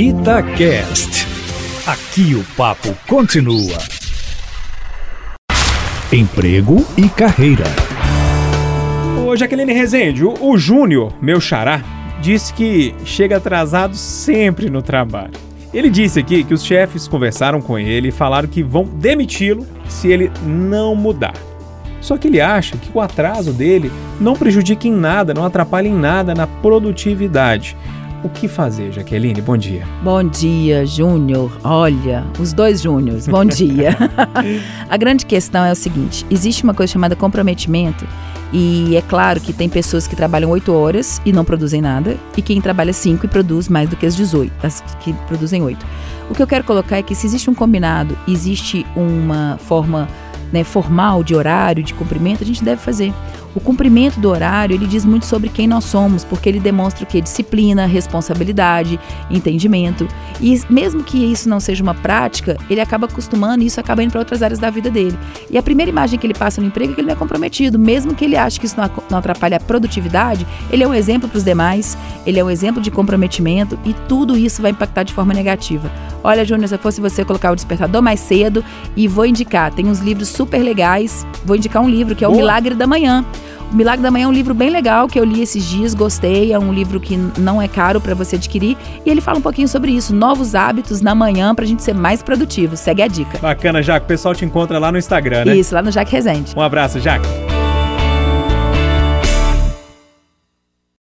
Itacast. Aqui o papo continua. Emprego e carreira. Ô, Jaqueline Rezende, o, o Júnior, meu xará, disse que chega atrasado sempre no trabalho. Ele disse aqui que os chefes conversaram com ele e falaram que vão demiti-lo se ele não mudar. Só que ele acha que o atraso dele não prejudica em nada, não atrapalha em nada na produtividade. O que fazer, Jaqueline? Bom dia. Bom dia, Júnior. Olha, os dois Júniors, bom dia. a grande questão é o seguinte: existe uma coisa chamada comprometimento. E é claro que tem pessoas que trabalham 8 horas e não produzem nada, e quem trabalha 5 e produz mais do que as 18, as que produzem 8. O que eu quero colocar é que se existe um combinado, existe uma forma né, formal de horário, de cumprimento, a gente deve fazer. O cumprimento do horário, ele diz muito sobre quem nós somos, porque ele demonstra o que? Disciplina, responsabilidade, entendimento. E mesmo que isso não seja uma prática, ele acaba acostumando e isso acaba indo para outras áreas da vida dele. E a primeira imagem que ele passa no emprego é que ele não é comprometido. Mesmo que ele ache que isso não atrapalha a produtividade, ele é um exemplo para os demais, ele é um exemplo de comprometimento e tudo isso vai impactar de forma negativa. Olha, Júnior, se eu fosse você colocar o despertador mais cedo e vou indicar, tem uns livros super legais, vou indicar um livro que é O Milagre da Manhã. O Milagre da Manhã é um livro bem legal que eu li esses dias, gostei. É um livro que não é caro para você adquirir. E ele fala um pouquinho sobre isso, novos hábitos na manhã para a gente ser mais produtivo. Segue a dica. Bacana, Jaque. O pessoal te encontra lá no Instagram, né? Isso, lá no Jaque Resende. Um abraço, Jaque.